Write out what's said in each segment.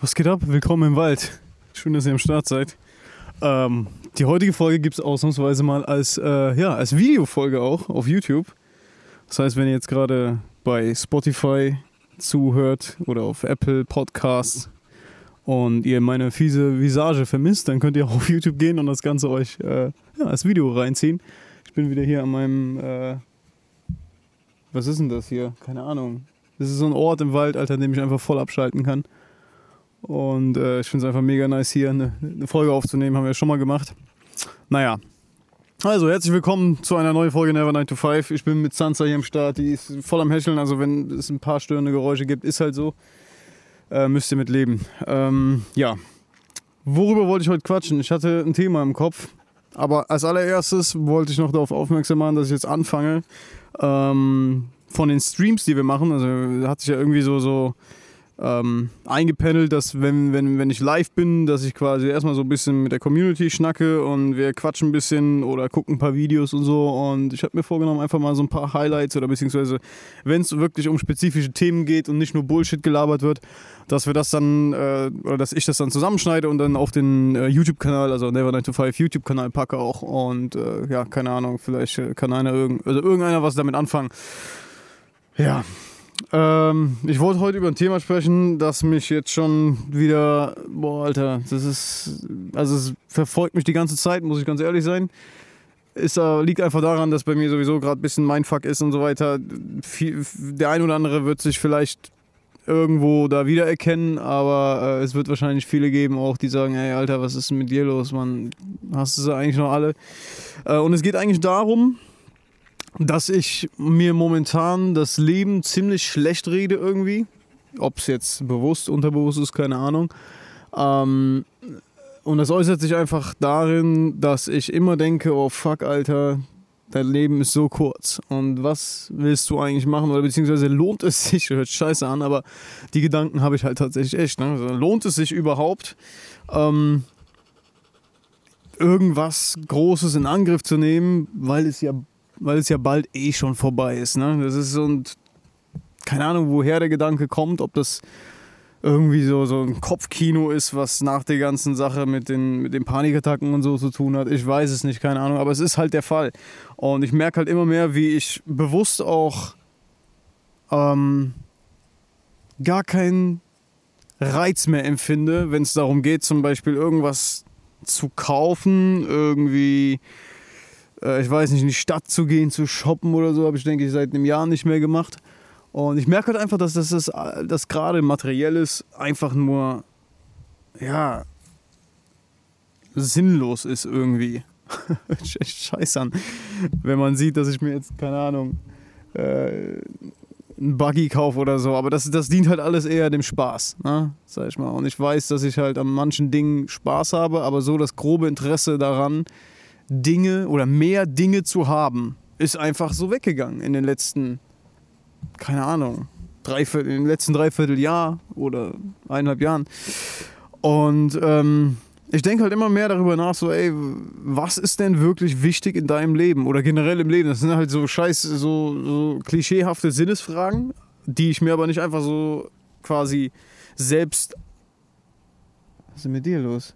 Was geht ab? Willkommen im Wald. Schön, dass ihr am Start seid. Ähm, die heutige Folge gibt es ausnahmsweise mal als, äh, ja, als Videofolge auch auf YouTube. Das heißt, wenn ihr jetzt gerade bei Spotify zuhört oder auf Apple Podcasts und ihr meine fiese Visage vermisst, dann könnt ihr auch auf YouTube gehen und das Ganze euch äh, ja, als Video reinziehen. Ich bin wieder hier an meinem. Äh, was ist denn das hier? Keine Ahnung. Das ist so ein Ort im Wald, Alter, an dem ich einfach voll abschalten kann. Und äh, ich finde es einfach mega nice hier eine, eine, Folge aufzunehmen, haben wir ja schon mal gemacht. Naja. Also, herzlich willkommen zu einer neuen Folge Never 9 to 5. Ich bin mit Sansa hier am Start, die ist voll am Hecheln. Also, wenn es ein paar störende Geräusche gibt, ist halt so. Äh, müsst ihr mit leben. Ähm, ja. Worüber wollte ich heute quatschen? Ich hatte ein Thema im Kopf. Aber als allererstes wollte ich noch darauf aufmerksam machen, dass ich jetzt anfange, ähm, von den Streams, die wir machen, also hat sich ja irgendwie so, so ähm, eingependelt, dass wenn, wenn, wenn ich live bin, dass ich quasi erstmal so ein bisschen mit der Community schnacke und wir quatschen ein bisschen oder gucken ein paar Videos und so. Und ich habe mir vorgenommen, einfach mal so ein paar Highlights oder beziehungsweise, wenn es wirklich um spezifische Themen geht und nicht nur Bullshit gelabert wird, dass wir das dann, äh, oder dass ich das dann zusammenschneide und dann auf den äh, YouTube-Kanal, also Never 9 to 5 YouTube-Kanal packe auch. Und äh, ja, keine Ahnung, vielleicht äh, kann einer irgend, also irgendeiner was damit anfangen. Ja, ähm, ich wollte heute über ein Thema sprechen, das mich jetzt schon wieder, boah, Alter, das ist, also es verfolgt mich die ganze Zeit, muss ich ganz ehrlich sein. Es äh, liegt einfach daran, dass bei mir sowieso gerade ein bisschen Mindfuck ist und so weiter. Der ein oder andere wird sich vielleicht irgendwo da wiedererkennen, aber äh, es wird wahrscheinlich viele geben auch, die sagen, ey Alter, was ist denn mit dir los, man? Hast du sie eigentlich noch alle? Äh, und es geht eigentlich darum, dass ich mir momentan das Leben ziemlich schlecht rede irgendwie. Ob es jetzt bewusst, unterbewusst ist, keine Ahnung. Ähm, und das äußert sich einfach darin, dass ich immer denke, oh fuck, Alter, dein Leben ist so kurz. Und was willst du eigentlich machen? Oder beziehungsweise lohnt es sich, hört scheiße an, aber die Gedanken habe ich halt tatsächlich echt. Ne? Also lohnt es sich überhaupt, ähm, irgendwas Großes in Angriff zu nehmen, weil es ja weil es ja bald eh schon vorbei ist. Ne? Das ist so ein, keine Ahnung, woher der Gedanke kommt, ob das irgendwie so, so ein Kopfkino ist, was nach der ganzen Sache mit den, mit den Panikattacken und so zu tun hat. Ich weiß es nicht, keine Ahnung, aber es ist halt der Fall. Und ich merke halt immer mehr, wie ich bewusst auch ähm, gar keinen Reiz mehr empfinde, wenn es darum geht, zum Beispiel irgendwas zu kaufen, irgendwie äh, ich weiß nicht, in die Stadt zu gehen, zu shoppen oder so, habe ich, denke ich, seit einem Jahr nicht mehr gemacht. Und ich merke halt einfach, dass das, das, das gerade materielles einfach nur, ja, sinnlos ist irgendwie. echt scheiße an. Wenn man sieht, dass ich mir jetzt, keine Ahnung, äh, einen Buggy kaufe oder so. Aber das, das dient halt alles eher dem Spaß, ne? sag ich mal. Und ich weiß, dass ich halt an manchen Dingen Spaß habe, aber so das grobe Interesse daran, Dinge oder mehr Dinge zu haben, ist einfach so weggegangen in den letzten, keine Ahnung, Dreiviertel, in den letzten Dreivierteljahr oder eineinhalb Jahren. Und ähm, ich denke halt immer mehr darüber nach, so, ey, was ist denn wirklich wichtig in deinem Leben oder generell im Leben? Das sind halt so scheiß, so, so klischeehafte Sinnesfragen, die ich mir aber nicht einfach so quasi selbst. Was ist denn mit dir los?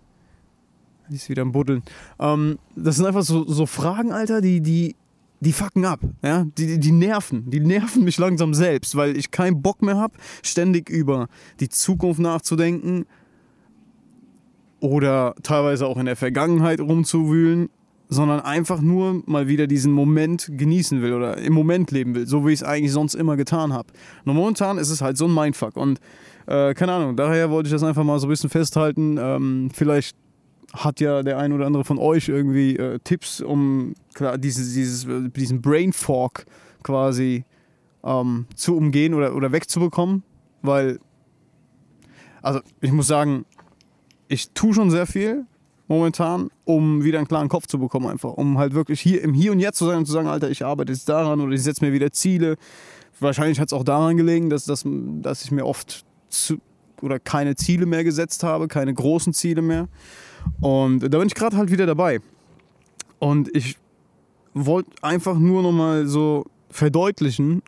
Die ist wieder am Buddeln. Ähm, das sind einfach so, so Fragen, Alter, die, die, die fucken ab. Ja? Die, die nerven. Die nerven mich langsam selbst, weil ich keinen Bock mehr habe, ständig über die Zukunft nachzudenken oder teilweise auch in der Vergangenheit rumzuwühlen, sondern einfach nur mal wieder diesen Moment genießen will oder im Moment leben will, so wie ich es eigentlich sonst immer getan habe. Nur momentan ist es halt so ein Mindfuck und äh, keine Ahnung, daher wollte ich das einfach mal so ein bisschen festhalten. Ähm, vielleicht hat ja der ein oder andere von euch irgendwie äh, Tipps, um klar, dieses, dieses, diesen Brain Fork quasi ähm, zu umgehen oder, oder wegzubekommen. Weil, also ich muss sagen, ich tue schon sehr viel momentan, um wieder einen klaren Kopf zu bekommen, einfach. Um halt wirklich hier im Hier und Jetzt zu sein und zu sagen, Alter, ich arbeite jetzt daran oder ich setze mir wieder Ziele. Wahrscheinlich hat es auch daran gelegen, dass, dass, dass ich mir oft zu, oder keine Ziele mehr gesetzt habe, keine großen Ziele mehr. Und da bin ich gerade halt wieder dabei. Und ich wollte einfach nur nochmal so verdeutlichen,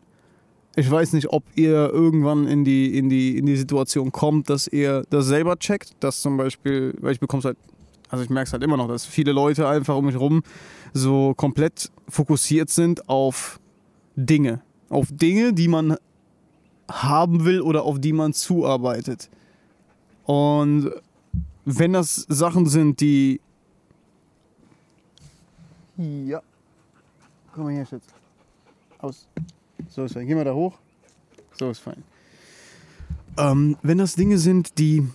ich weiß nicht, ob ihr irgendwann in die, in, die, in die Situation kommt, dass ihr das selber checkt, dass zum Beispiel, weil ich bekomme es halt, also ich merke es halt immer noch, dass viele Leute einfach um mich herum so komplett fokussiert sind auf Dinge. Auf Dinge, die man haben will oder auf die man zuarbeitet. Und wenn das Sachen sind, die. Ja. Komm mal her, Schatz. Aus. So ist fein. Geh mal da hoch. So ist fein. Ähm, wenn das Dinge sind, die.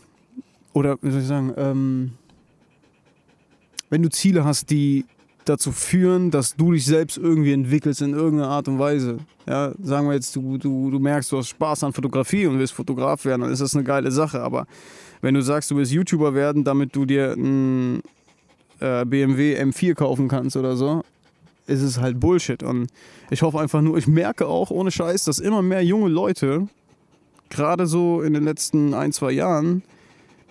Oder wie soll ich sagen? Ähm, wenn du Ziele hast, die dazu führen, dass du dich selbst irgendwie entwickelst in irgendeiner Art und Weise. Ja, sagen wir jetzt, du, du, du merkst, du hast Spaß an Fotografie und willst Fotograf werden, dann ist das eine geile Sache. Aber wenn du sagst, du willst YouTuber werden, damit du dir einen äh, BMW M4 kaufen kannst oder so, ist es halt Bullshit. Und ich hoffe einfach nur, ich merke auch ohne Scheiß, dass immer mehr junge Leute, gerade so in den letzten ein, zwei Jahren,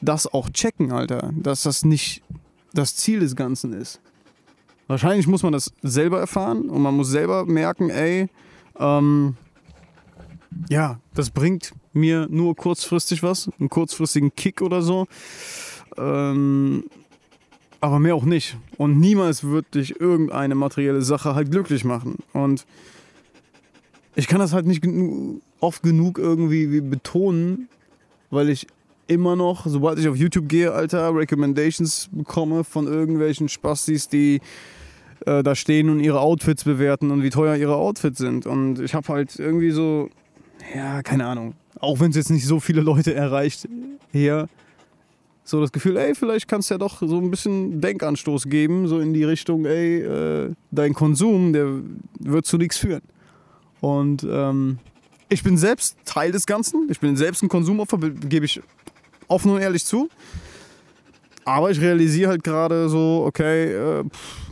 das auch checken, Alter. Dass das nicht das Ziel des Ganzen ist. Wahrscheinlich muss man das selber erfahren und man muss selber merken, ey, ähm, ja, das bringt mir nur kurzfristig was, einen kurzfristigen Kick oder so. Ähm, aber mehr auch nicht. Und niemals wird dich irgendeine materielle Sache halt glücklich machen. Und ich kann das halt nicht oft genug irgendwie betonen, weil ich immer noch, sobald ich auf YouTube gehe, Alter, Recommendations bekomme von irgendwelchen Spastis, die äh, da stehen und ihre Outfits bewerten und wie teuer ihre Outfits sind. Und ich habe halt irgendwie so, ja, keine Ahnung, auch wenn es jetzt nicht so viele Leute erreicht hier, so das Gefühl, ey, vielleicht kannst du ja doch so ein bisschen Denkanstoß geben, so in die Richtung, ey, äh, dein Konsum, der wird zu nichts führen. Und ähm, ich bin selbst Teil des Ganzen, ich bin selbst ein Konsumopfer, gebe ich offen und ehrlich zu. Aber ich realisiere halt gerade so, okay, äh,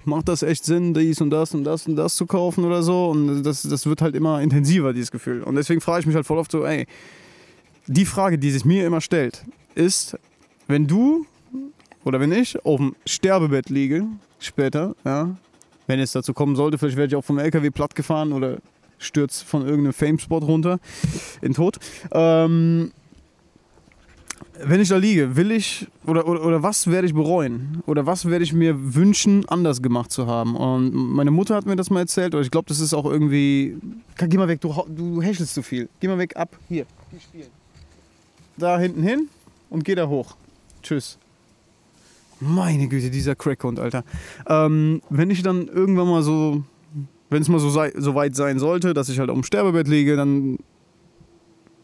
macht das echt Sinn, dies und das und das und das zu kaufen oder so? Und das, das wird halt immer intensiver, dieses Gefühl. Und deswegen frage ich mich halt voll oft so, ey, die Frage, die sich mir immer stellt, ist, wenn du oder wenn ich auf dem Sterbebett liege, später, ja, wenn es dazu kommen sollte, vielleicht werde ich auch vom LKW platt gefahren oder stürzt von irgendeinem Fame-Spot runter in Tod. Ähm, wenn ich da liege, will ich oder, oder, oder was werde ich bereuen? Oder was werde ich mir wünschen, anders gemacht zu haben? Und meine Mutter hat mir das mal erzählt, oder ich glaube, das ist auch irgendwie. Geh mal weg, du, du häschelst zu viel. Geh mal weg, ab. Hier. Da hinten hin und geh da hoch. Tschüss. Meine Güte, dieser Crackhund, Alter. Ähm, wenn ich dann irgendwann mal so, wenn es mal so, sei, so weit sein sollte, dass ich halt auf Sterbebett liege, dann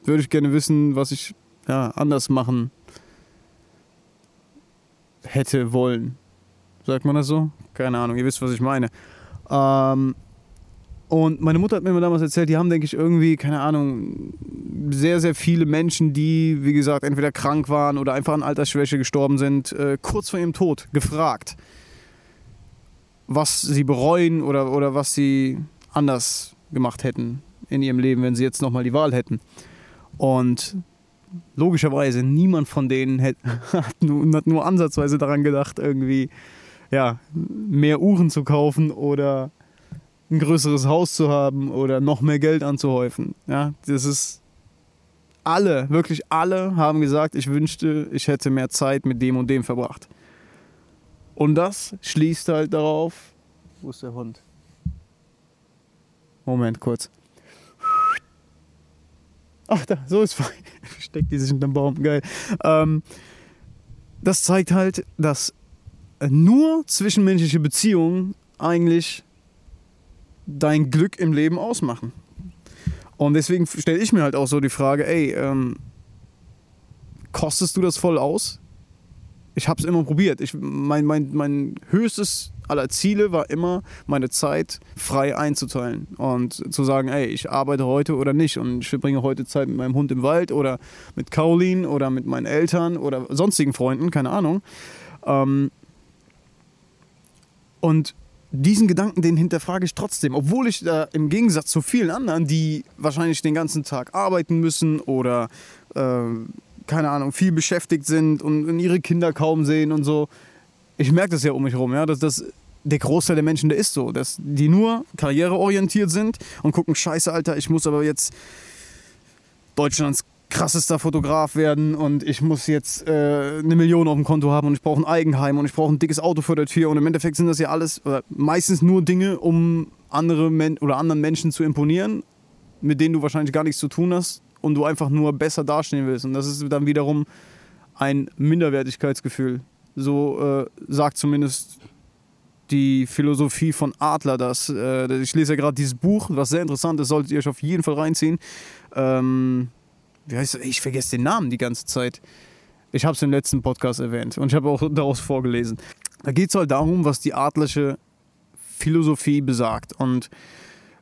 würde ich gerne wissen, was ich ja, anders machen hätte wollen. Sagt man das so? Keine Ahnung, ihr wisst, was ich meine. Ähm, und meine Mutter hat mir damals erzählt, die haben, denke ich, irgendwie, keine Ahnung, sehr, sehr viele Menschen, die, wie gesagt, entweder krank waren oder einfach an Altersschwäche gestorben sind, äh, kurz vor ihrem Tod gefragt, was sie bereuen oder, oder was sie anders gemacht hätten in ihrem Leben, wenn sie jetzt nochmal die Wahl hätten. Und logischerweise niemand von denen hat, hat, nur, hat nur ansatzweise daran gedacht, irgendwie ja, mehr Uhren zu kaufen oder ein größeres Haus zu haben oder noch mehr Geld anzuhäufen. Ja, das ist alle, wirklich alle haben gesagt, ich wünschte, ich hätte mehr Zeit mit dem und dem verbracht. Und das schließt halt darauf. Wo ist der Hund? Moment kurz. Ach, da, so ist fein. Steckt die sich unterm Baum. Geil. Ähm, das zeigt halt, dass nur zwischenmenschliche Beziehungen eigentlich dein Glück im Leben ausmachen. Und deswegen stelle ich mir halt auch so die Frage, ey, ähm, kostest du das voll aus? Ich habe es immer probiert. Ich, mein, mein, mein höchstes aller Ziele war immer, meine Zeit frei einzuteilen und zu sagen, ey, ich arbeite heute oder nicht und ich verbringe heute Zeit mit meinem Hund im Wald oder mit Caroline oder mit meinen Eltern oder sonstigen Freunden, keine Ahnung. Ähm und diesen Gedanken, den hinterfrage ich trotzdem, obwohl ich da im Gegensatz zu vielen anderen, die wahrscheinlich den ganzen Tag arbeiten müssen oder äh, keine Ahnung, viel beschäftigt sind und, ihre Kinder kaum sehen und so, ich merke das ja um mich herum, ja, dass das der Großteil der Menschen, der ist so, dass die nur karriereorientiert sind und gucken, scheiße, Alter, ich muss aber jetzt Deutschlands krassester Fotograf werden und ich muss jetzt äh, eine Million auf dem Konto haben und ich brauche ein Eigenheim und ich brauche ein dickes Auto vor der Tür und im Endeffekt sind das ja alles meistens nur Dinge, um andere Men oder anderen Menschen zu imponieren, mit denen du wahrscheinlich gar nichts zu tun hast und du einfach nur besser dastehen willst und das ist dann wiederum ein Minderwertigkeitsgefühl. So äh, sagt zumindest die Philosophie von Adler das. Äh, ich lese ja gerade dieses Buch, was sehr interessant ist, solltet ihr euch auf jeden Fall reinziehen. Ähm, wie heißt das? Ich vergesse den Namen die ganze Zeit. Ich habe es im letzten Podcast erwähnt und ich habe auch daraus vorgelesen. Da geht es halt darum, was die adlerische Philosophie besagt. Und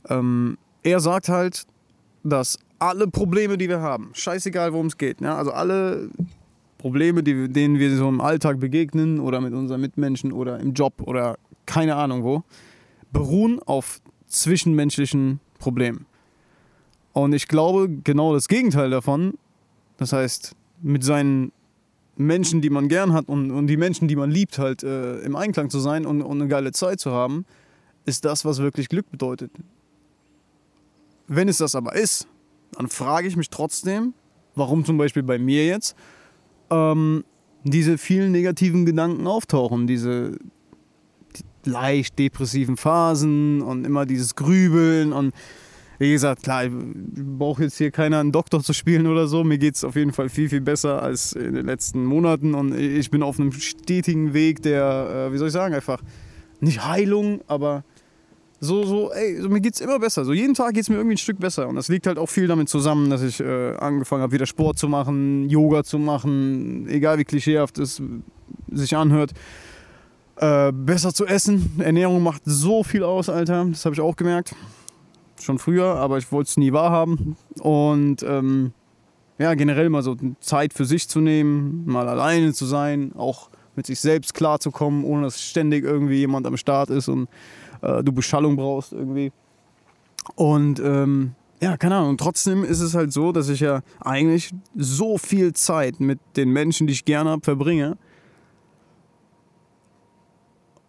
ähm, er sagt halt, dass alle Probleme, die wir haben, scheißegal worum es geht, ja, also alle Probleme, die, denen wir so im Alltag begegnen oder mit unseren Mitmenschen oder im Job oder keine Ahnung wo, beruhen auf zwischenmenschlichen Problemen. Und ich glaube genau das Gegenteil davon. Das heißt, mit seinen Menschen, die man gern hat und, und die Menschen, die man liebt, halt äh, im Einklang zu sein und, und eine geile Zeit zu haben, ist das, was wirklich Glück bedeutet. Wenn es das aber ist, dann frage ich mich trotzdem, warum zum Beispiel bei mir jetzt ähm, diese vielen negativen Gedanken auftauchen, diese die leicht depressiven Phasen und immer dieses Grübeln und wie gesagt, klar, ich brauche jetzt hier keiner einen Doktor zu spielen oder so. Mir geht es auf jeden Fall viel, viel besser als in den letzten Monaten und ich bin auf einem stetigen Weg der, äh, wie soll ich sagen, einfach nicht Heilung, aber so, so, ey, so, mir geht es immer besser. So jeden Tag geht es mir irgendwie ein Stück besser. Und das liegt halt auch viel damit zusammen, dass ich äh, angefangen habe, wieder Sport zu machen, Yoga zu machen, egal wie klischeehaft es sich anhört. Äh, besser zu essen. Ernährung macht so viel aus, Alter. Das habe ich auch gemerkt schon früher, aber ich wollte es nie wahrhaben. Und ähm, ja, generell mal so Zeit für sich zu nehmen, mal alleine zu sein, auch mit sich selbst klarzukommen, ohne dass ständig irgendwie jemand am Start ist und äh, du Beschallung brauchst irgendwie. Und ähm, ja, keine Ahnung. Und trotzdem ist es halt so, dass ich ja eigentlich so viel Zeit mit den Menschen, die ich gerne habe, verbringe,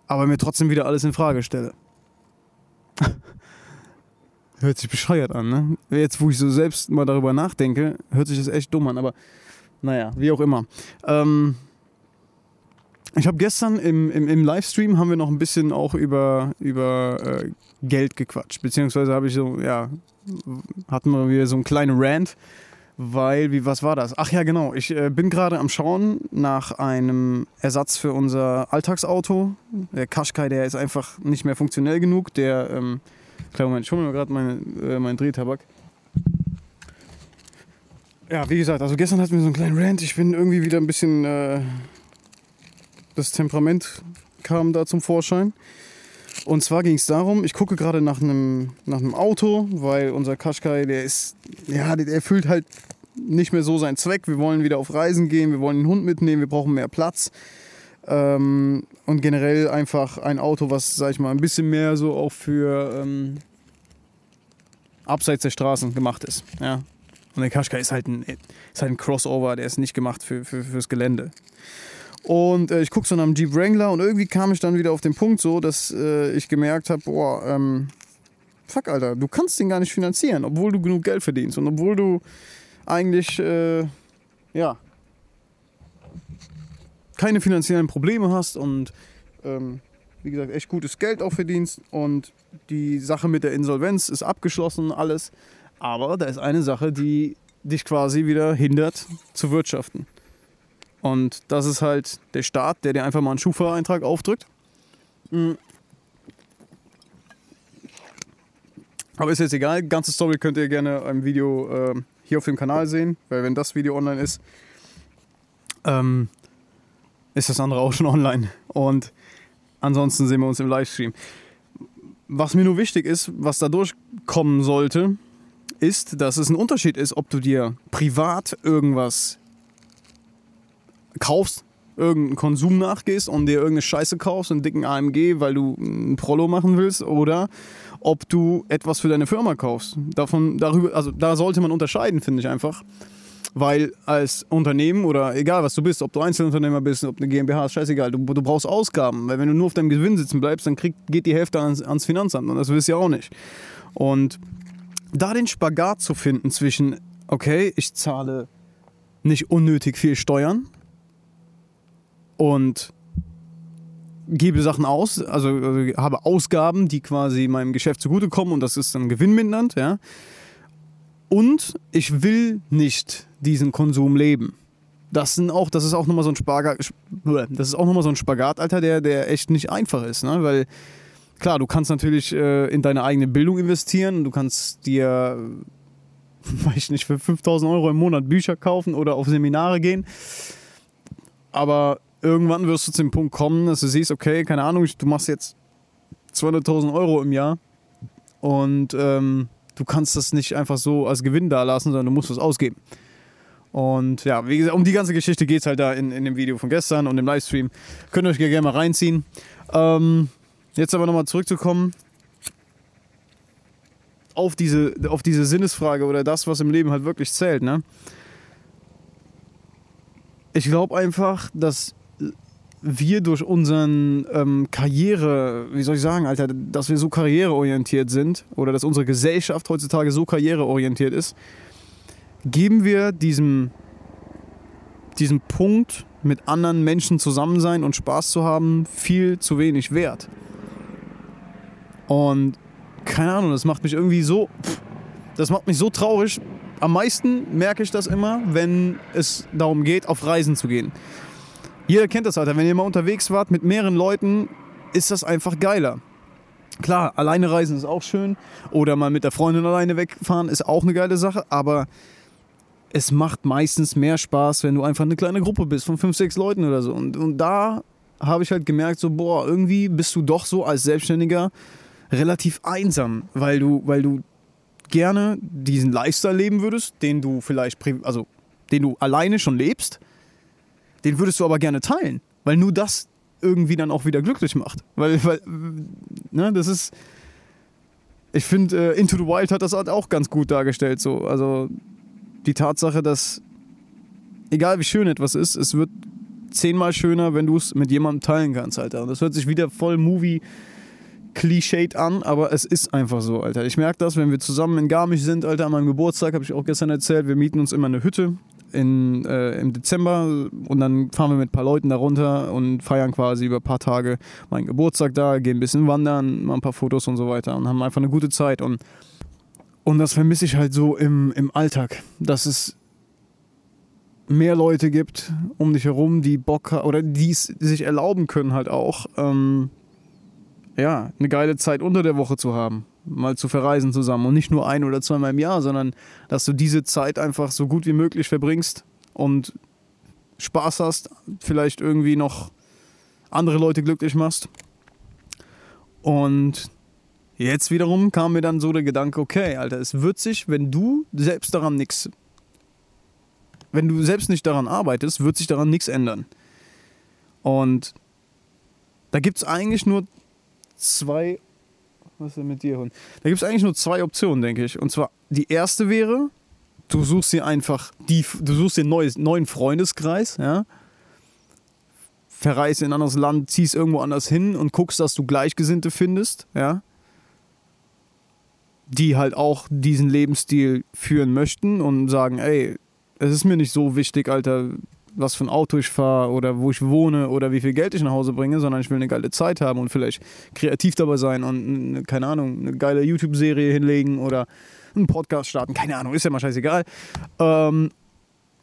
aber mir trotzdem wieder alles in Frage stelle. Hört sich bescheuert an, ne? Jetzt, wo ich so selbst mal darüber nachdenke, hört sich das echt dumm an, aber naja, wie auch immer. Ähm, ich habe gestern im, im, im, Livestream haben wir noch ein bisschen auch über, über äh, Geld gequatscht, beziehungsweise habe ich so, ja, hatten wir wieder so einen kleinen Rant, weil, wie, was war das? Ach ja, genau, ich äh, bin gerade am Schauen nach einem Ersatz für unser Alltagsauto. Der Qashqai, der ist einfach nicht mehr funktionell genug, der... Ähm, Klar, Moment, ich hole mir gerade meine, äh, meinen Drehtabak. Ja, wie gesagt, also gestern hatten wir so einen kleinen Rant. Ich bin irgendwie wieder ein bisschen. Äh, das Temperament kam da zum Vorschein. Und zwar ging es darum, ich gucke gerade nach einem nach Auto, weil unser Qashqai, der ist, ja, der erfüllt halt nicht mehr so seinen Zweck. Wir wollen wieder auf Reisen gehen, wir wollen den Hund mitnehmen, wir brauchen mehr Platz. Ähm, und generell einfach ein Auto, was, sag ich mal, ein bisschen mehr so auch für ähm, abseits der Straßen gemacht ist. Ja. Und der Qashqai ist halt ein, ist halt ein Crossover, der ist nicht gemacht für, für, fürs Gelände. Und äh, ich gucke so nach dem Jeep Wrangler und irgendwie kam ich dann wieder auf den Punkt so, dass äh, ich gemerkt habe, boah, ähm, fuck, Alter, du kannst den gar nicht finanzieren, obwohl du genug Geld verdienst und obwohl du eigentlich, äh, ja, keine finanziellen Probleme hast und ähm, wie gesagt, echt gutes Geld auch verdienst und die Sache mit der Insolvenz ist abgeschlossen, alles. Aber da ist eine Sache, die dich quasi wieder hindert zu wirtschaften. Und das ist halt der Staat, der dir einfach mal einen Schufa-Eintrag aufdrückt. Mhm. Aber ist jetzt egal, ganze Story könnt ihr gerne im Video äh, hier auf dem Kanal sehen, weil wenn das Video online ist, ähm, ist das andere auch schon online. Und ansonsten sehen wir uns im Livestream. Was mir nur wichtig ist, was da durchkommen sollte, ist, dass es ein Unterschied ist, ob du dir privat irgendwas kaufst, irgendeinen Konsum nachgehst und dir irgendeine Scheiße kaufst, einen dicken AMG, weil du ein Prollo machen willst, oder ob du etwas für deine Firma kaufst. Davon, darüber, also da sollte man unterscheiden, finde ich einfach. Weil als Unternehmen oder egal was du bist, ob du Einzelunternehmer bist, ob eine GmbH ist, scheißegal, du, du brauchst Ausgaben. Weil wenn du nur auf deinem Gewinn sitzen bleibst, dann krieg, geht die Hälfte ans, ans Finanzamt und das willst du ja auch nicht. Und da den Spagat zu finden zwischen, okay, ich zahle nicht unnötig viel Steuern und gebe Sachen aus, also, also habe Ausgaben, die quasi meinem Geschäft zugutekommen und das ist dann gewinnmindernd, ja. Und ich will nicht diesen Konsum leben. Das, sind auch, das ist auch nochmal so ein Spagat, das ist auch nochmal so ein Spagat, Alter, der, der echt nicht einfach ist, ne? Weil klar, du kannst natürlich äh, in deine eigene Bildung investieren, du kannst dir, weiß ich nicht, für 5000 Euro im Monat Bücher kaufen oder auf Seminare gehen. Aber irgendwann wirst du zu dem Punkt kommen, dass du siehst, okay, keine Ahnung, du machst jetzt 200.000 Euro im Jahr und ähm, du kannst das nicht einfach so als Gewinn da lassen, sondern du musst es ausgeben. Und ja, wie gesagt, um die ganze Geschichte geht es halt da in, in dem Video von gestern und im Livestream. Könnt ihr euch gerne mal reinziehen. Ähm, jetzt aber nochmal zurückzukommen auf diese, auf diese Sinnesfrage oder das, was im Leben halt wirklich zählt. Ne? Ich glaube einfach, dass wir durch unseren ähm, Karriere, wie soll ich sagen, Alter, dass wir so karriereorientiert sind oder dass unsere Gesellschaft heutzutage so karriereorientiert ist, geben wir diesem, diesem Punkt, mit anderen Menschen zusammen sein und Spaß zu haben, viel zu wenig wert. Und keine Ahnung, das macht mich irgendwie so, das macht mich so traurig. Am meisten merke ich das immer, wenn es darum geht, auf Reisen zu gehen. Jeder kennt das, Alter. Wenn ihr mal unterwegs wart mit mehreren Leuten, ist das einfach geiler. Klar, alleine reisen ist auch schön. Oder mal mit der Freundin alleine wegfahren ist auch eine geile Sache. Aber es macht meistens mehr Spaß, wenn du einfach eine kleine Gruppe bist von fünf, sechs Leuten oder so. Und, und da habe ich halt gemerkt, so, boah, irgendwie bist du doch so als Selbstständiger relativ einsam, weil du, weil du gerne diesen Lifestyle leben würdest, den du vielleicht, also den du alleine schon lebst den würdest du aber gerne teilen, weil nur das irgendwie dann auch wieder glücklich macht. Weil, weil ne, das ist. Ich finde, äh, Into the Wild hat das halt auch ganz gut dargestellt. So. Also die Tatsache, dass egal wie schön etwas ist, es wird zehnmal schöner, wenn du es mit jemandem teilen kannst, Alter. Und das hört sich wieder voll Movie Cliched an, aber es ist einfach so, Alter. Ich merke das, wenn wir zusammen in Garmisch sind, Alter, an meinem Geburtstag, habe ich auch gestern erzählt, wir mieten uns immer eine Hütte in, äh, im Dezember und dann fahren wir mit ein paar Leuten da runter und feiern quasi über ein paar Tage meinen Geburtstag da, gehen ein bisschen wandern, machen ein paar Fotos und so weiter und haben einfach eine gute Zeit. Und, und das vermisse ich halt so im, im Alltag, dass es mehr Leute gibt um dich herum, die Bock oder die es sich erlauben können halt auch, ähm, ja, eine geile Zeit unter der Woche zu haben mal zu verreisen zusammen und nicht nur ein oder zweimal im Jahr, sondern dass du diese Zeit einfach so gut wie möglich verbringst und Spaß hast, vielleicht irgendwie noch andere Leute glücklich machst. Und jetzt wiederum kam mir dann so der Gedanke, okay, Alter, es wird sich, wenn du selbst daran nichts, wenn du selbst nicht daran arbeitest, wird sich daran nichts ändern. Und da gibt es eigentlich nur zwei was ist denn mit dir, Hund? Da gibt es eigentlich nur zwei Optionen, denke ich. Und zwar, die erste wäre, du suchst dir einfach, die, du suchst einen neuen Freundeskreis, ja. Verreist in ein anderes Land, ziehst irgendwo anders hin und guckst, dass du Gleichgesinnte findest, ja. Die halt auch diesen Lebensstil führen möchten und sagen, ey, es ist mir nicht so wichtig, Alter, was für ein Auto ich fahre oder wo ich wohne oder wie viel Geld ich nach Hause bringe, sondern ich will eine geile Zeit haben und vielleicht kreativ dabei sein und, keine Ahnung, eine geile YouTube-Serie hinlegen oder einen Podcast starten. Keine Ahnung, ist ja mal scheißegal. Ähm,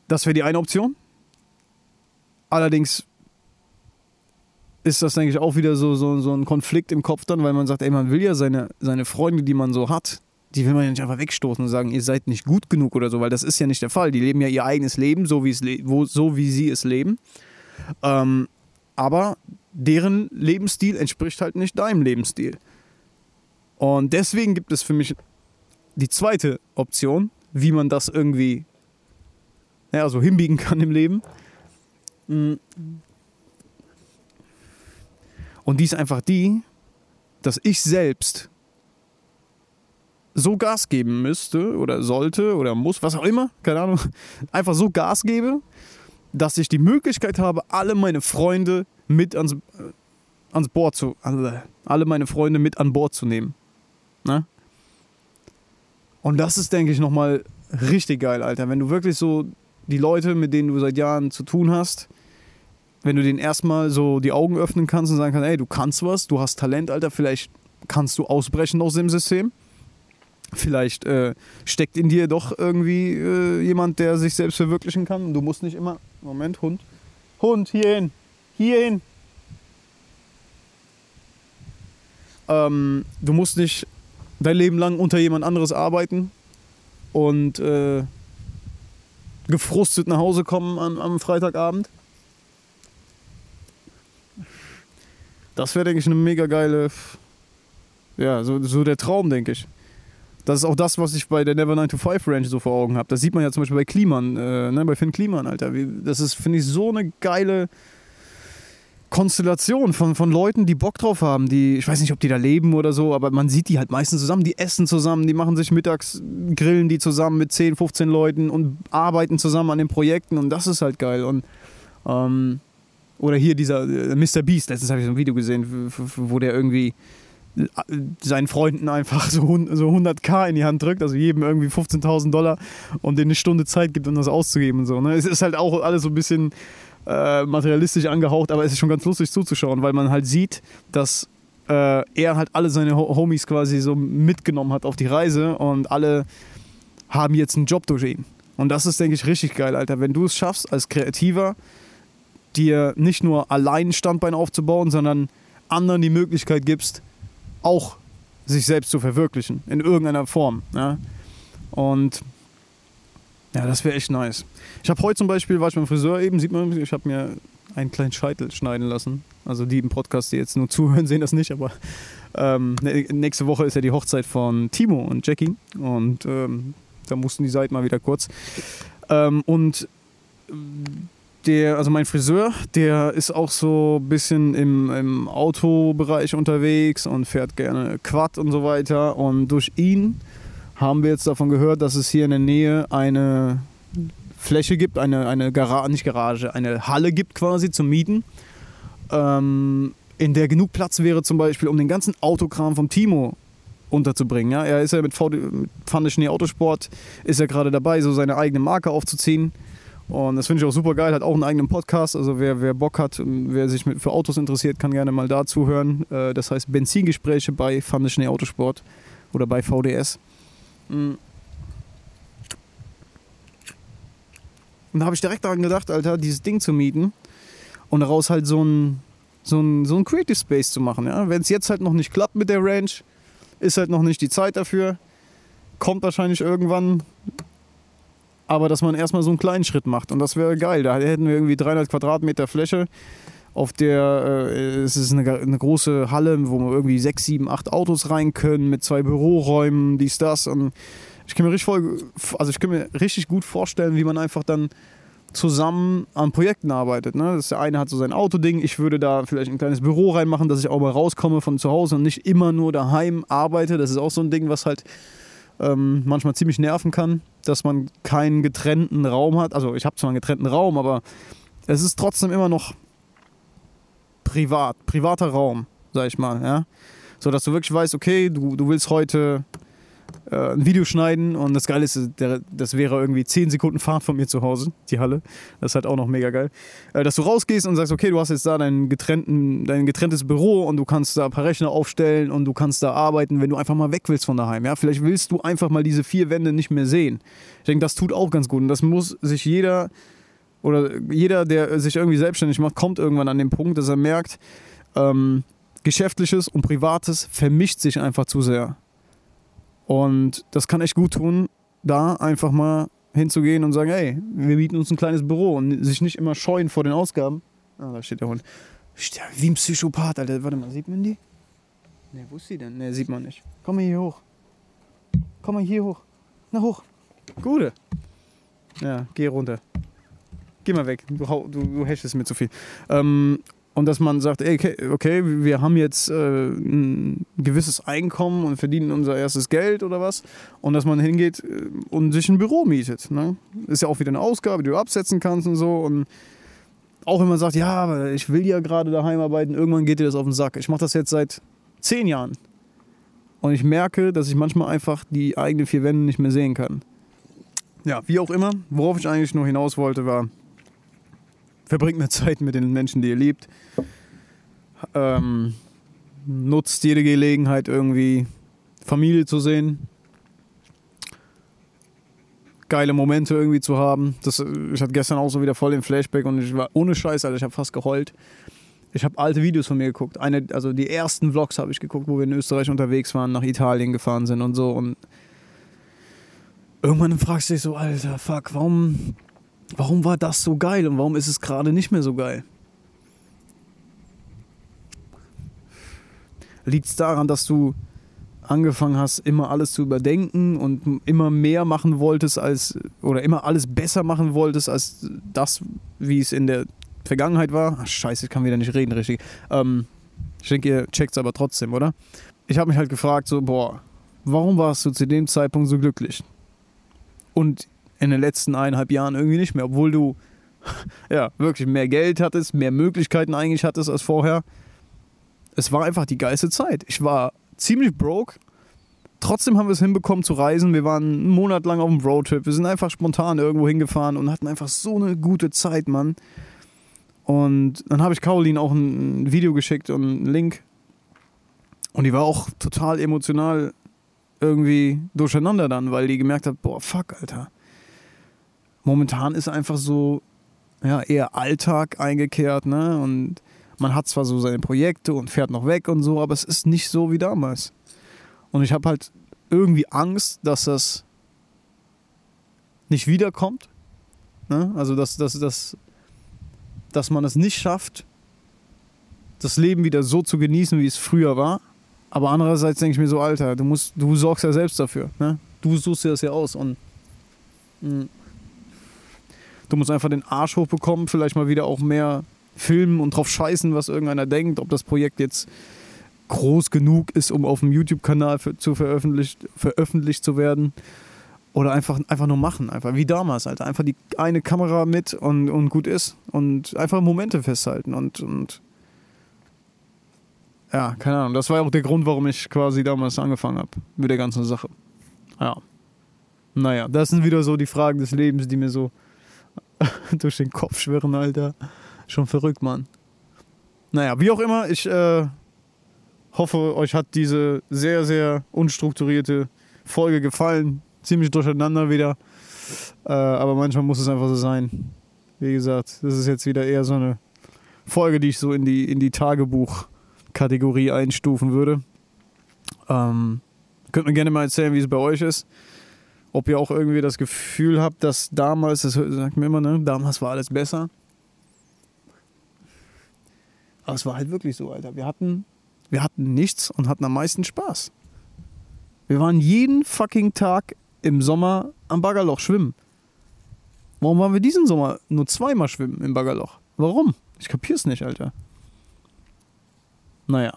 das wäre die eine Option. Allerdings ist das, denke ich, auch wieder so, so, so ein Konflikt im Kopf dann, weil man sagt, ey, man will ja seine, seine Freunde, die man so hat, die will man ja nicht einfach wegstoßen und sagen, ihr seid nicht gut genug oder so, weil das ist ja nicht der Fall. Die leben ja ihr eigenes Leben, so wie, es wo, so wie sie es leben. Ähm, aber deren Lebensstil entspricht halt nicht deinem Lebensstil. Und deswegen gibt es für mich die zweite Option, wie man das irgendwie ja, so hinbiegen kann im Leben. Mm. Und die ist einfach die, dass ich selbst so Gas geben müsste oder sollte oder muss, was auch immer, keine Ahnung, einfach so Gas gebe, dass ich die Möglichkeit habe, alle meine Freunde mit ans, äh, ans Board zu, alle, alle meine Freunde mit an Bord zu nehmen. Ne? Und das ist, denke ich, nochmal richtig geil, Alter. Wenn du wirklich so die Leute, mit denen du seit Jahren zu tun hast, wenn du denen erstmal so die Augen öffnen kannst und sagen kannst, ey, du kannst was, du hast Talent, Alter, vielleicht kannst du ausbrechen aus dem System. Vielleicht äh, steckt in dir doch irgendwie äh, jemand, der sich selbst verwirklichen kann. Du musst nicht immer. Moment, Hund. Hund, hierhin. Hierhin. Ähm, du musst nicht dein Leben lang unter jemand anderes arbeiten und äh, gefrustet nach Hause kommen am, am Freitagabend. Das wäre, denke ich, eine mega geile. Ja, so, so der Traum, denke ich. Das ist auch das, was ich bei der Never 9 to 5 Range so vor Augen habe. Das sieht man ja zum Beispiel bei Kliman, äh, ne, bei Finn Kliman, Alter. Das ist, finde ich, so eine geile Konstellation von, von Leuten, die Bock drauf haben. Die, ich weiß nicht, ob die da leben oder so, aber man sieht die halt meistens zusammen. Die essen zusammen, die machen sich mittags, grillen die zusammen mit 10, 15 Leuten und arbeiten zusammen an den Projekten und das ist halt geil. Und ähm, oder hier dieser äh, Mr. Beast, letztens habe ich so ein Video gesehen, wo der irgendwie seinen Freunden einfach so, 100k in die Hand drückt, also jedem irgendwie 15.000 Dollar und denen eine Stunde Zeit gibt, um das auszugeben. So, ne? Es ist halt auch alles so ein bisschen äh, materialistisch angehaucht, aber es ist schon ganz lustig zuzuschauen, weil man halt sieht, dass äh, er halt alle seine Homies quasi so mitgenommen hat auf die Reise und alle haben jetzt einen Job durch ihn. Und das ist, denke ich, richtig geil, Alter. Wenn du es schaffst, als Kreativer dir nicht nur allein ein Standbein aufzubauen, sondern anderen die Möglichkeit gibst, auch sich selbst zu verwirklichen, in irgendeiner Form. Ja? Und ja, das wäre echt nice. Ich habe heute zum Beispiel, war ich beim Friseur eben, sieht man, ich habe mir einen kleinen Scheitel schneiden lassen. Also die im Podcast, die jetzt nur zuhören, sehen das nicht, aber ähm, ne, nächste Woche ist ja die Hochzeit von Timo und Jackie und ähm, da mussten die Seiten mal wieder kurz. Ähm, und der, also mein Friseur, der ist auch so ein bisschen im, im Autobereich unterwegs und fährt gerne Quad und so weiter. Und durch ihn haben wir jetzt davon gehört, dass es hier in der Nähe eine Fläche gibt, eine, eine Garage, nicht Garage, eine Halle gibt quasi zum Mieten, ähm, in der genug Platz wäre zum Beispiel, um den ganzen Autokram vom Timo unterzubringen. Ja? Er ist ja mit, VD, mit Pfanne Schnee Autosport, ist ja gerade dabei, so seine eigene Marke aufzuziehen. Und das finde ich auch super geil, hat auch einen eigenen Podcast. Also wer, wer Bock hat, wer sich mit, für Autos interessiert, kann gerne mal dazu hören. Äh, das heißt Benzingespräche bei Pfanne Schnee Autosport oder bei VDS. Mm. Und da habe ich direkt daran gedacht, Alter, dieses Ding zu mieten und daraus halt so ein, so ein, so ein Creative Space zu machen. Ja? Wenn es jetzt halt noch nicht klappt mit der Range, ist halt noch nicht die Zeit dafür. Kommt wahrscheinlich irgendwann. Aber dass man erstmal so einen kleinen Schritt macht. Und das wäre geil. Da hätten wir irgendwie 300 Quadratmeter Fläche, auf der äh, es ist eine, eine große Halle, wo man irgendwie 6, 7, 8 Autos rein können, mit zwei Büroräumen, dies, das. Und ich kann mir richtig voll, also ich kann mir richtig gut vorstellen, wie man einfach dann zusammen an Projekten arbeitet. Ne? Das der eine hat so sein Autoding, ich würde da vielleicht ein kleines Büro reinmachen, dass ich auch mal rauskomme von zu Hause und nicht immer nur daheim arbeite. Das ist auch so ein Ding, was halt ähm, manchmal ziemlich nerven kann, dass man keinen getrennten Raum hat. Also ich habe zwar einen getrennten Raum, aber es ist trotzdem immer noch privat, privater Raum, sag ich mal. Ja? So dass du wirklich weißt, okay, du, du willst heute ein Video schneiden und das Geile ist, das wäre irgendwie 10 Sekunden Fahrt von mir zu Hause, die Halle. Das ist halt auch noch mega geil. Äh, dass du rausgehst und sagst, okay, du hast jetzt da dein, getrennten, dein getrenntes Büro und du kannst da ein paar Rechner aufstellen und du kannst da arbeiten, wenn du einfach mal weg willst von daheim. Ja? Vielleicht willst du einfach mal diese vier Wände nicht mehr sehen. Ich denke, das tut auch ganz gut und das muss sich jeder oder jeder, der sich irgendwie selbstständig macht, kommt irgendwann an den Punkt, dass er merkt, ähm, Geschäftliches und Privates vermischt sich einfach zu sehr. Und das kann echt gut tun, da einfach mal hinzugehen und sagen, hey, wir bieten uns ein kleines Büro und sich nicht immer scheuen vor den Ausgaben. Ah, da steht der Hund. Wie ein Psychopath, Alter. Warte mal, sieht man die? Ne, wo ist sie denn? Ne, sieht man nicht. Komm mal hier hoch. Komm mal hier hoch. Na hoch. Gute. Ja, geh runter. Geh mal weg. Du, du, du mir zu viel. Ähm, Und dass man sagt, okay, okay, wir haben jetzt äh, ein gewisses Einkommen und verdienen unser erstes Geld oder was. Und dass man hingeht äh, und sich ein Büro mietet. Ne? Ist ja auch wieder eine Ausgabe, die du absetzen kannst und so. Und auch wenn man sagt, ja, ich will ja gerade daheim arbeiten, irgendwann geht dir das auf den Sack. Ich mache das jetzt seit zehn Jahren. Und ich merke, dass ich manchmal einfach die eigenen vier Wände nicht mehr sehen kann. Ja, wie auch immer, worauf ich eigentlich nur hinaus wollte, war, verbringt mehr Zeit mit den Menschen, die ihr liebt. Ähm, nutzt jede Gelegenheit irgendwie Familie zu sehen. Geile Momente irgendwie zu haben. Das, ich hatte gestern auch so wieder voll den Flashback und ich war ohne Scheiß, Alter, ich habe fast geheult. Ich habe alte Videos von mir geguckt. Eine, also die ersten Vlogs habe ich geguckt, wo wir in Österreich unterwegs waren, nach Italien gefahren sind und so. Und irgendwann fragst du dich so, Alter, fuck, warum warum war das so geil und warum ist es gerade nicht mehr so geil? Liegt es daran, dass du angefangen hast, immer alles zu überdenken und immer mehr machen wolltest als oder immer alles besser machen wolltest als das, wie es in der Vergangenheit war? Ach, scheiße, ich kann wieder nicht reden, richtig. Ähm, ich denke, ihr checkt es aber trotzdem, oder? Ich habe mich halt gefragt, so, boah, warum warst du zu dem Zeitpunkt so glücklich? Und in den letzten eineinhalb Jahren irgendwie nicht mehr, obwohl du ja wirklich mehr Geld hattest, mehr Möglichkeiten eigentlich hattest als vorher. Es war einfach die geilste Zeit. Ich war ziemlich broke. Trotzdem haben wir es hinbekommen zu reisen. Wir waren einen Monat lang auf dem Roadtrip. Wir sind einfach spontan irgendwo hingefahren und hatten einfach so eine gute Zeit, Mann. Und dann habe ich Caroline auch ein Video geschickt und einen Link. Und die war auch total emotional irgendwie durcheinander dann, weil die gemerkt hat, boah, fuck, Alter momentan ist einfach so ja, eher Alltag eingekehrt, ne? Und man hat zwar so seine Projekte und fährt noch weg und so, aber es ist nicht so wie damals. Und ich habe halt irgendwie Angst, dass das nicht wiederkommt. Ne? Also, dass, dass, dass, dass man es nicht schafft, das Leben wieder so zu genießen, wie es früher war. Aber andererseits denke ich mir so, Alter, du musst, du sorgst ja selbst dafür. Ne? Du suchst dir das ja aus und mh, mm, Du musst einfach den Arsch hochbekommen, vielleicht mal wieder auch mehr filmen und drauf scheißen, was irgendeiner denkt, ob das Projekt jetzt groß genug ist, um auf dem YouTube-Kanal zu veröffentlicht, veröffentlicht zu werden. Oder einfach, einfach nur machen, einfach wie damals, Alter. Einfach die eine Kamera mit und, und gut ist. Und einfach Momente festhalten und, und ja, keine Ahnung. Das war auch der Grund, warum ich quasi damals angefangen habe mit der ganzen Sache. Ja. Naja, das sind wieder so die Fragen des Lebens, die mir so durch den Kopf schwirren, Alter. Schon verrückt, Mann. Naja, wie auch immer, ich äh, hoffe, euch hat diese sehr, sehr unstrukturierte Folge gefallen. Ziemlich durcheinander wieder. Äh, aber manchmal muss es einfach so sein. Wie gesagt, das ist jetzt wieder eher so eine Folge, die ich so in die, in die Tagebuch-Kategorie einstufen würde. Ähm, könnt mir gerne mal erzählen, wie es bei euch ist ob ihr auch irgendwie das Gefühl habt, dass damals, das sagt mir immer, ne, damals war alles besser. Aber es war halt wirklich so, Alter. Wir hatten, wir hatten nichts und hatten am meisten Spaß. Wir waren jeden fucking Tag im Sommer am Baggerloch schwimmen. Warum waren wir diesen Sommer nur zweimal schwimmen im Baggerloch? Warum? Ich kapier's nicht, Alter. Naja,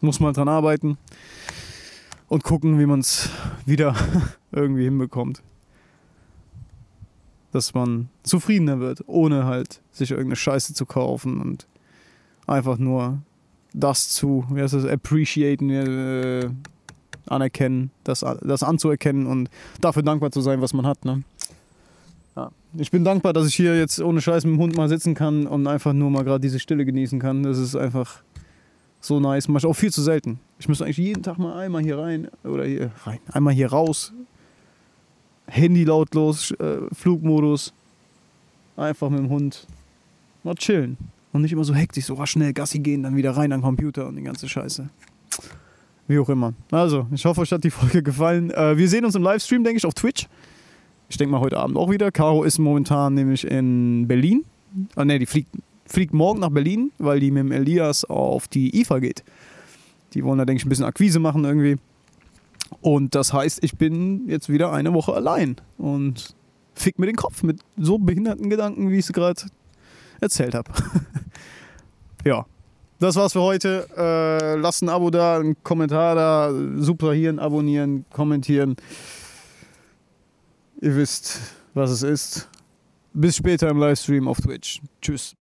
muss mal dran arbeiten und gucken, wie man es wieder irgendwie hinbekommt. Dass man zufriedener wird, ohne halt sich irgendeine Scheiße zu kaufen und einfach nur das zu, wie heißt das, appreciaten, äh, anerkennen, das, das anzuerkennen und dafür dankbar zu sein, was man hat. Ne? Ja. Ich bin dankbar, dass ich hier jetzt ohne Scheiß mit dem Hund mal sitzen kann und einfach nur mal gerade diese Stille genießen kann. Das ist einfach so nice. Mach ich auch viel zu selten. Ich müsste eigentlich jeden Tag mal einmal hier rein oder hier rein, einmal hier raus. Handy lautlos, äh, Flugmodus. Einfach mit dem Hund mal chillen. Und nicht immer so hektisch, so schnell Gassi gehen, dann wieder rein an den Computer und die ganze Scheiße. Wie auch immer. Also, ich hoffe, euch hat die Folge gefallen. Äh, wir sehen uns im Livestream, denke ich, auf Twitch. Ich denke mal heute Abend auch wieder. Caro ist momentan nämlich in Berlin. Ah, ne, die fliegt fliegt morgen nach Berlin, weil die mit dem Elias auf die IFA geht. Die wollen da, denke ich, ein bisschen Akquise machen irgendwie. Und das heißt, ich bin jetzt wieder eine Woche allein und fick mir den Kopf mit so behinderten Gedanken, wie ich es gerade erzählt habe. ja, das war's für heute. Äh, lasst ein Abo da, einen Kommentar da, subtrahieren, abonnieren, kommentieren. Ihr wisst, was es ist. Bis später im Livestream auf Twitch. Tschüss.